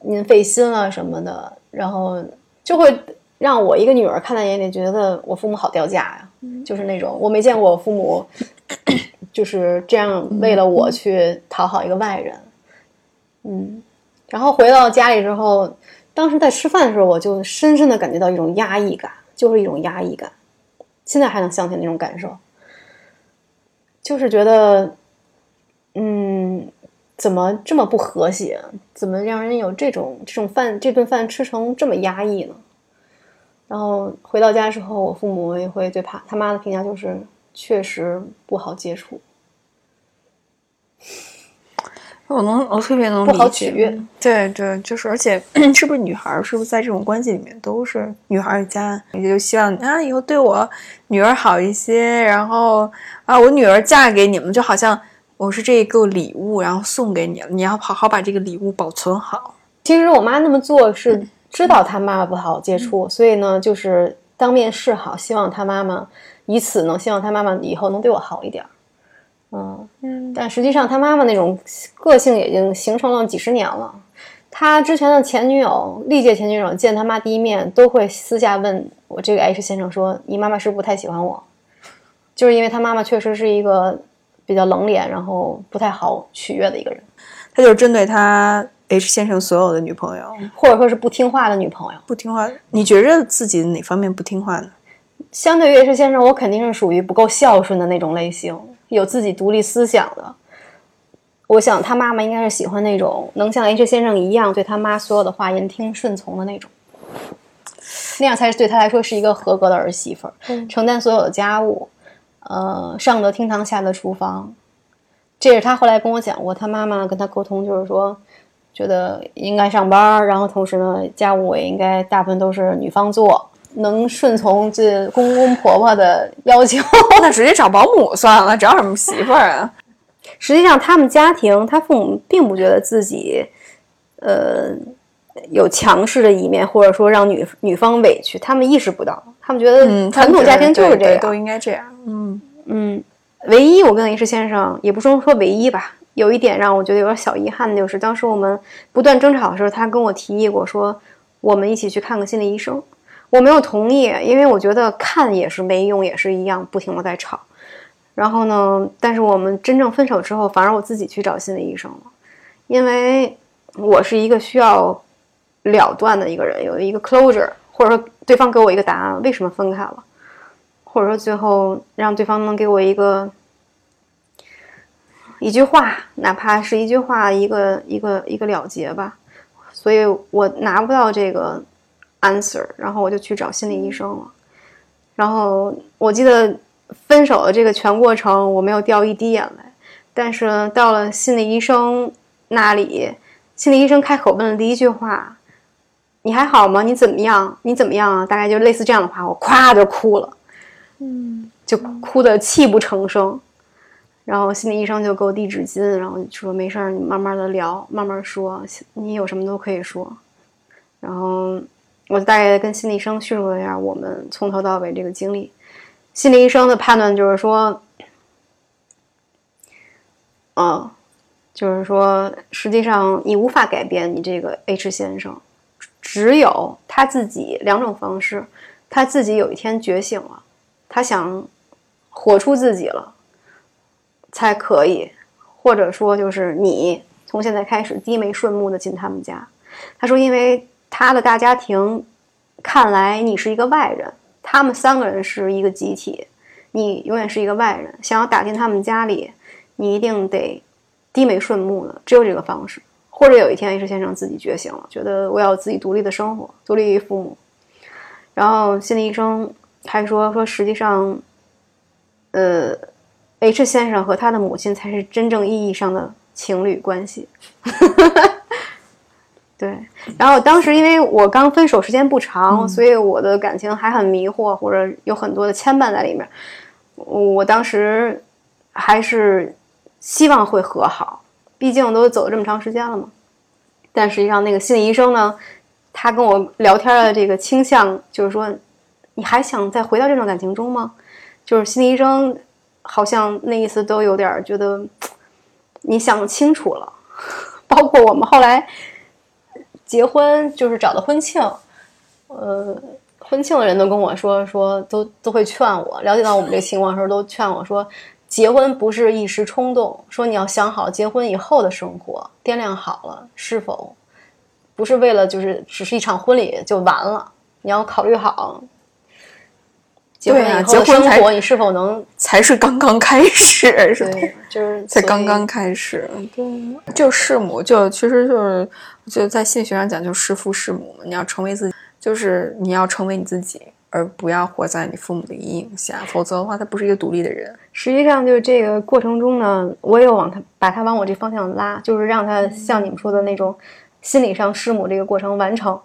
您费心了什么的。”然后就会让我一个女儿看在眼里，觉得我父母好掉价呀，就是那种我没见过我父母 <clears throat> 就是这样为了我去讨好一个外人。嗯，然后回到家里之后，当时在吃饭的时候，我就深深的感觉到一种压抑感，就是一种压抑感。现在还能想起那种感受，就是觉得，嗯，怎么这么不和谐？怎么让人有这种这种饭这顿饭吃成这么压抑呢？然后回到家之后，我父母也会对他他妈的评价就是确实不好接触，我能，我特别能不好理解取悦。对对，就是，而且 <clears throat> 是不是女孩儿是不是在这种关系里面都是女孩儿家，也就希望啊以后对我女儿好一些，然后啊我女儿嫁给你们，就好像我是这一个礼物，然后送给你了，你要好好把这个礼物保存好。其实我妈那么做是知道她妈妈不好接触，所以呢，就是当面示好，希望她妈妈以此呢希望她妈妈以后能对我好一点儿。嗯嗯，但实际上他妈妈那种个性已经形成了几十年了。他之前的前女友，历届前女友见他妈第一面，都会私下问我这个 H 先生说：“你妈妈是不是不太喜欢我？”就是因为他妈妈确实是一个比较冷脸，然后不太好取悦的一个人，他就是针对他 H 先生所有的女朋友或者说是不听话的女朋友。不听话，你觉着自己哪方面不听话呢？相对于 H 先生，我肯定是属于不够孝顺的那种类型，有自己独立思想的。我想他妈妈应该是喜欢那种能像 H 先生一样对他妈所有的话言听顺从的那种。那样才是对他来说是一个合格的儿媳妇儿，嗯承担所有的家务，呃，上得厅堂，下得厨房。这是他后来跟我讲过，他妈妈跟他沟通，就是说，觉得应该上班儿，然后同时呢，家务也应该大部分都是女方做，能顺从这公公婆婆的要求。<laughs> 那直接找保姆算了，找什么媳妇儿啊？实际上，他们家庭，他父母并不觉得自己，呃，有强势的一面，或者说让女女方委屈，他们意识不到，他们觉得嗯，传统家庭就是这样，都应该这样。嗯嗯，唯一我跟 H 先生，也不说说唯一吧，有一点让我觉得有点小遗憾的就是，当时我们不断争吵的时候，他跟我提议过说，我们一起去看个心理医生。我没有同意，因为我觉得看也是没用，也是一样，不停的在吵。然后呢，但是我们真正分手之后，反而我自己去找心理医生了，因为我是一个需要了断的一个人，有一个 closure，或者说对方给我一个答案，为什么分开了。或者说最后让对方能给我一个一句话，哪怕是一句话，一个一个一个了结吧。所以我拿不到这个 answer，然后我就去找心理医生了。然后我记得分手的这个全过程，我没有掉一滴眼泪，但是到了心理医生那里，心理医生开口问的第一句话：“你还好吗？你怎么样？你怎么样啊？”大概就类似这样的话，我咵就哭了。嗯就哭得泣不成声，然后心理医生就给我递纸巾，然后说没事儿，你慢慢的聊，慢慢说，你有什么都可以说。然后我大概跟心理医生叙述了一下我们从头到尾这个经历。心理医生的判断就是说，嗯，就是说，实际上你无法改变你这个 H 先生，只有他自己两种方式，他自己有一天觉醒了。他想活出自己了，才可以，或者说就是你从现在开始低眉顺目的进他们家。他说，因为他的大家庭看来你是一个外人，他们三个人是一个集体，你永远是一个外人。想要打进他们家里，你一定得低眉顺目的，只有这个方式。或者有一天，H 先生自己觉醒了，觉得我要自己独立的生活，独立于父母。然后心理医生。还说说，实际上，呃，H 先生和他的母亲才是真正意义上的情侣关系。<laughs> 对，然后当时因为我刚分手时间不长，所以我的感情还很迷惑，或者有很多的牵绊在里面。我当时还是希望会和好，毕竟都走了这么长时间了嘛。但实际上，那个心理医生呢，他跟我聊天的这个倾向就是说。你还想再回到这段感情中吗？就是心理医生好像那意思都有点觉得 <tsk> 你想清楚了。<laughs> 包括我们后来结婚，就是找的婚庆，呃，婚庆的人都跟我说说，都都会劝我。了解到我们这个情况的时候，都劝我说，结婚不是一时冲动，说你要想好结婚以后的生活，掂量好了是否不是为了就是只是一场婚礼就完了，你要考虑好。结婚以后的生活，你是否能才是刚刚开始？<laughs> 是吧？对，就是 <laughs> 才刚刚开始。对，就弑母，就其实就是，就在心理学上讲，就弑父弑母嘛。你要成为自己，就是你要成为你自己，而不要活在你父母的阴影下，否则的话，他不是一个独立的人。实际上，就是这个过程中呢，我也有往他把他往我这方向拉，就是让他像你们说的那种心理上弑母这个过程完成，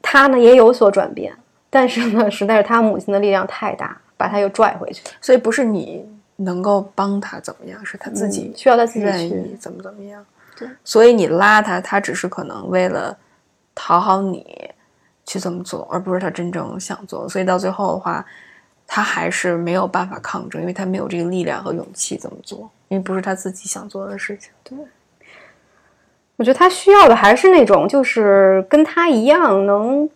他呢也有所转变。但是呢，实在是他母亲的力量太大，把他又拽回去。所以不是你能够帮他怎么样，是他自己需要他自己愿去意怎么怎么样。对，所以你拉他，他只是可能为了讨好你去这么做，而不是他真正想做。所以到最后的话，他还是没有办法抗争，因为他没有这个力量和勇气这么做，因为不是他自己想做的事情。对，我觉得他需要的还是那种，就是跟他一样能。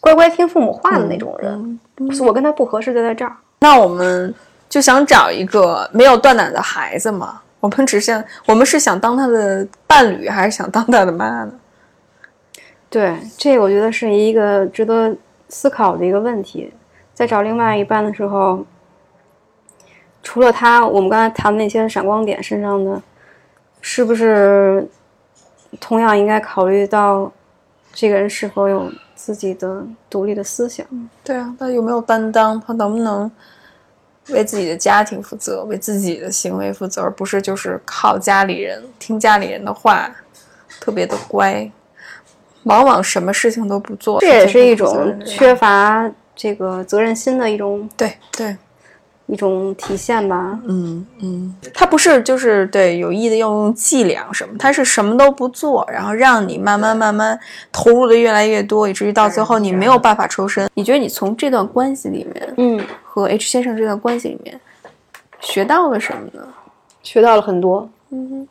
乖乖听父母话的那种人，我跟他不合适就在这儿。那我们就想找一个没有断奶的孩子嘛？我们只想，我们是想当他的伴侣，还是想当他的妈呢？对，这个我觉得是一个值得思考的一个问题。在找另外一半的时候，除了他，我们刚才谈的那些闪光点身上的，是不是同样应该考虑到这个人是否有？自己的独立的思想。对啊，他有没有担当？他能不能为自己的家庭负责，为自己的行为负责，而不是就是靠家里人，听家里人的话，特别的乖，往往什么事情都不做。这也是一种缺乏这个责任心的一种对对，一种体现吧。嗯嗯，他不是就是对有意的要用伎俩什么，他是什么都不做，然后让你慢慢慢慢投入的越来越多，以至于到最后你没有办法抽身。你觉得你从这段关系里面嗯，和 H 先生这段关系里面学到了什么呢？学到了很多。嗯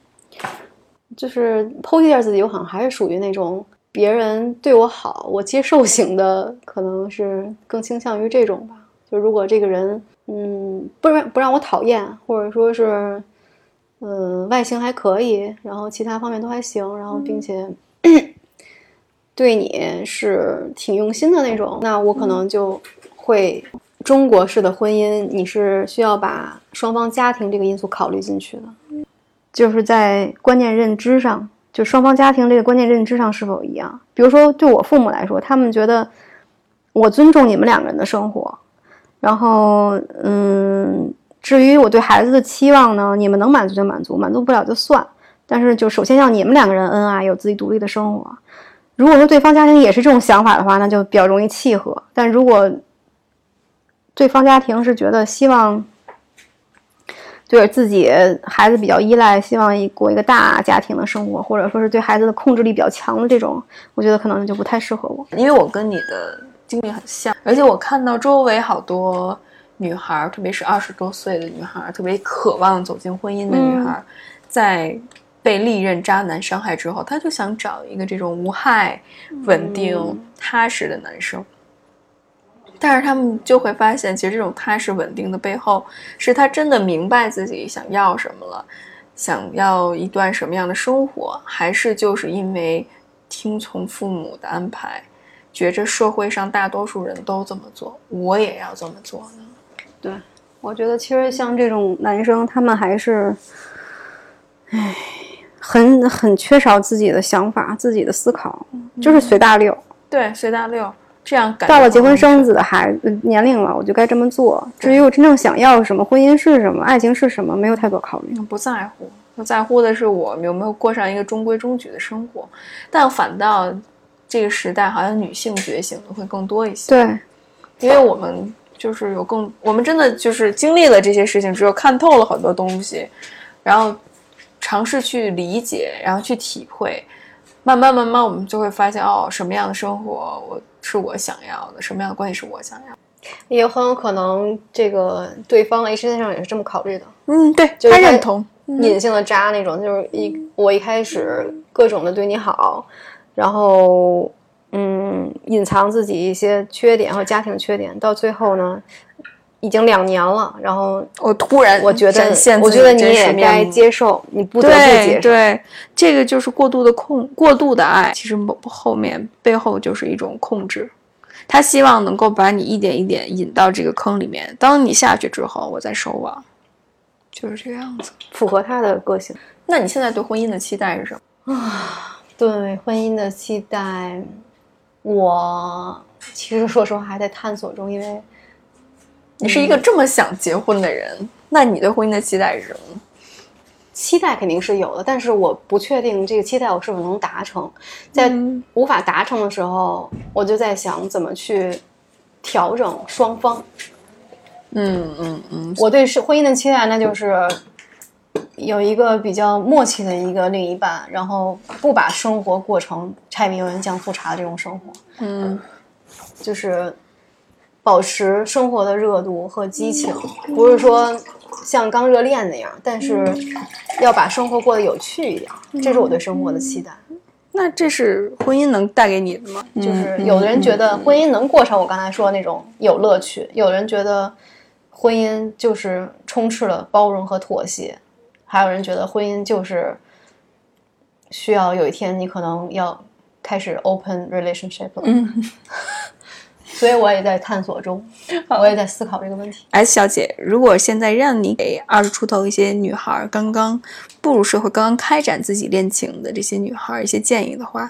就是剖析一下自己，我好像还是属于那种别人对我好，我接受型的，可能是更倾向于这种吧。就如果这个人，嗯，不让不让我讨厌，或者说是，嗯，外形还可以，然后其他方面都还行，然后并且对你是挺用心的那种，那我可能就会中国式的婚姻，你是需要把双方家庭这个因素考虑进去的。就是在观念认知上，就双方家庭这个观念认知上是否一样？比如说，对我父母来说，他们觉得我尊重你们两个人的生活，然后，嗯，至于我对孩子的期望呢，你们能满足就满足，满足不了就算。但是，就首先要你们两个人恩爱，有自己独立的生活。如果说对方家庭也是这种想法的话，那就比较容易契合。但如果对方家庭是觉得希望就是自己孩子比较依赖，希望过一个大家庭的生活，或者说是对孩子的控制力比较强的这种，我觉得可能就不太适合我。因为我跟你的经历很像，而且我看到周围好多女孩儿，特别是二十多岁的女孩儿，特别渴望走进婚姻的女孩儿，在被历任渣男伤害之后，她就想找一个这种无害、稳定、踏实的男生。但是他们就会发现，其实这种踏实稳定的背后，是他真的明白自己想要什么了，想要一段什么样的生活，还是就是因为听从父母的安排，觉着社会上大多数人都这么做，我也要这么做呢？对，我觉得其实像这种男生，他们还是，唉，很很缺少自己的想法、自己的思考，就是随大溜。对，随大溜，这样感到了结婚生子的孩子年龄了，我就该这么做。至于我真正想要什么，婚姻是什么，爱情是什么，没有太多考虑。不在乎，不在乎的是我有没有过上一个中规中矩的生活，但反倒这个时代好像女性觉醒的会更多一些。对，因为我们就是有更，我们真的就是经历了这些事情，只有看透了很多东西，然后尝试去理解，然后去体会，慢慢慢慢，我们就会发现，哦，什么样的生活我是我想要的，什么样的关系是我想要的。也很有可能这个对方 H 先生也是这么考虑的。嗯，对，就是他他认同。隐性的渣那种，就是一我一开始各种的对你好，然后嗯隐藏自己一些缺点和家庭缺点，到最后呢，已经两年了，然后我突然我觉得我觉得你也该接受，你不得不对接受。对，这个就是过度的控，过度的爱，其实某后面背后就是一种控制。他希望能够把你一点一点引到这个坑里面，当你下去之后，我再收网，就是这个样子。符合他的个性。那你现在对婚姻的期待是什么？对婚姻的期待，我其实说实话还在探索中，因为你是一个这么想结婚的人，那你对婚姻的期待是什么？期待肯定是有的，但是我不确定这个期待我是否能达成。在嗯无法达成的时候，我就在想怎么去调整双方。嗯嗯嗯，我对是婚姻的期待，那就是有一个比较默契的一个另一半，然后不把生活过成柴米油盐酱醋茶这种生活，嗯。就是保持生活的热度和激情，不是说像刚热恋那样，但是要把生活过得有趣一点，这是我对生活的期待。那这是婚姻能带给你的吗？就是有的人觉得婚姻能过成我刚才说的那种有乐趣，有的人觉得婚姻就是充斥了包容和妥协，还有人觉得婚姻就是需要有一天你可能要开始 open relationship 了。嗯，<laughs> 所以我也在探索中，<laughs> 我也在思考这个问题。S 小姐，如果现在让你给二十出头一些女孩儿，刚刚步入社会、刚刚开展自己恋情的这些女孩儿一些建议的话，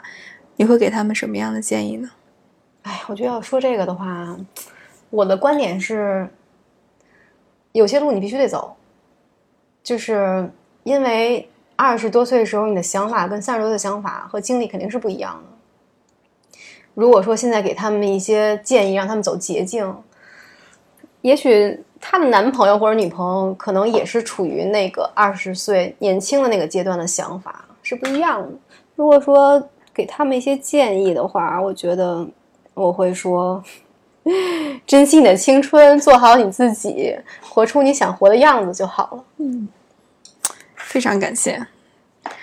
你会给她们什么样的建议呢？哎，我觉得要说这个的话，我的观点是，有些路你必须得走，就是因为二十多岁的时候，你的想法跟三十多岁的想法和经历肯定是不一样的。如果说现在给他们一些建议，让他们走捷径，也许她的男朋友或者女朋友可能也是处于那个二十岁年轻的那个阶段的想法是不一样的。如果说给他们一些建议的话，我觉得我会说，<laughs> 珍惜你的青春，做好你自己，活出你想活的样子就好了。嗯非常感谢。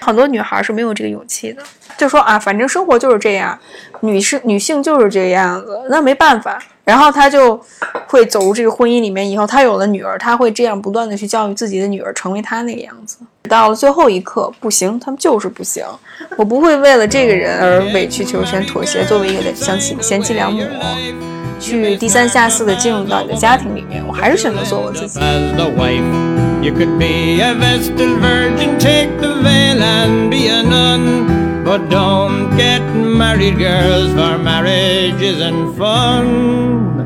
很多女孩是没有这个勇气的，就说啊，反正生活就是这样，女士女性就是这个样子，那没办法。然后她就会走入这个婚姻里面，以后她有了女儿，她会这样不断的去教育自己的女儿成为她那个样子。到了最后一刻，不行，他们就是不行。我不会为了这个人而委曲求全、妥协，作为一个贤妻贤妻良母，去低三下四的进入到你的家庭里面。我还是选择做我自己。as the wife. You could be a Vestal virgin, take the veil and be a nun. But don't get married, girls, for marriage isn't fun.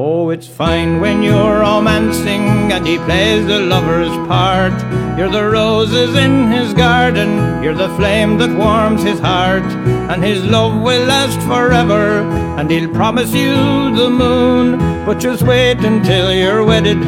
Oh, it's fine when you're romancing and he plays the lover's part. You're the roses in his garden, you're the flame that warms his heart. And his love will last forever, and he'll promise you the moon. But just wait until you're wedded,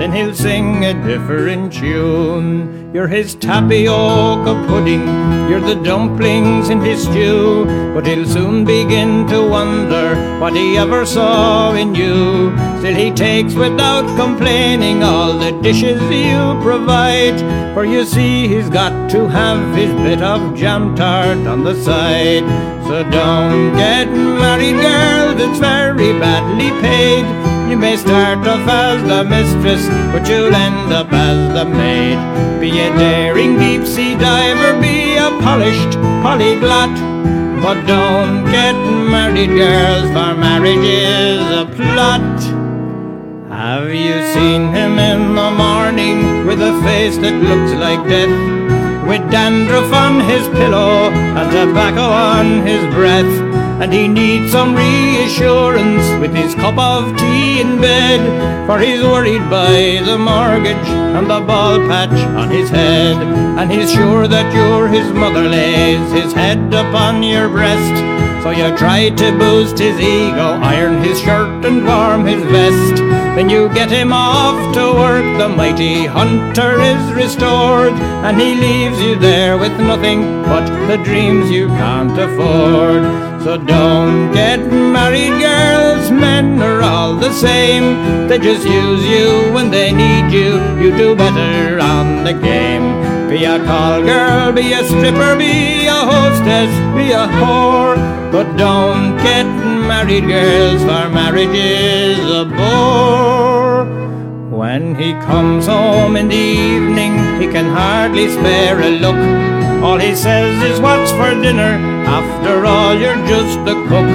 then he'll sing a different tune. You're his tapioca pudding, you're the dumplings in his stew. But he'll soon begin to wonder what he ever saw in you. Still, he takes without complaining all the dishes you provide. For you see, he's got to have his bit of jam tart on the side. So don't get married, girl, that's very badly paid. You may start off as the mistress, but you'll end up as the maid. Be a daring deep sea diver, be a polished polyglot. But don't get married, girls, for marriage is a plot. Have you seen him in the morning with a face that looks like death? With dandruff on his pillow and tobacco on his breath. And he needs some reassurance with his cup of tea in bed. For he's worried by the mortgage and the ball patch on his head. And he's sure that you're his mother lays his head upon your breast. So you try to boost his ego, iron his shirt and warm his vest. Then you get him off to work, the mighty hunter is restored, and he leaves you there with nothing but the dreams you can't afford. So don't get married, girls, men are all the same. They just use you when they need you, you do better on the game. Be a call girl, be a stripper, be a hostess, be a whore. But don't get married, girls, for marriage is a bore. When he comes home in the evening, he can hardly spare a look. All he says is, What's for dinner? After all, you're just a cook.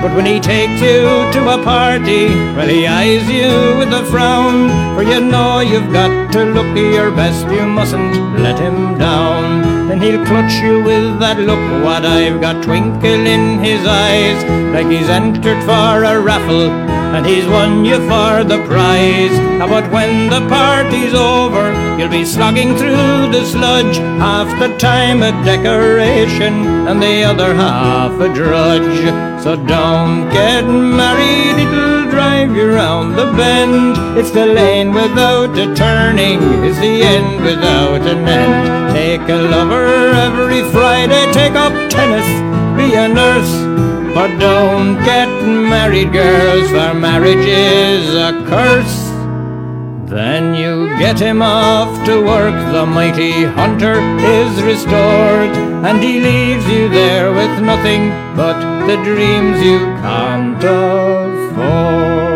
But when he takes you to a party, well, he eyes you with a frown. For you know you've got to look your best, you mustn't let him down. Then he'll clutch you with that look, what I've got twinkle in his eyes, like he's entered for a raffle and he's won you for the prize. But when the party's over, you'll be slogging through the sludge, half the time a decoration and the other half a drudge. So don't get married, it'll drive you round the bend. It's the lane without a turning, it's the end without an end. Take a lover every Friday, take up tennis, be a nurse. But don't get married, girls, for marriage is a curse. Then you get him off to work, the mighty hunter is restored, and he leaves you there with nothing but the dreams you can't afford.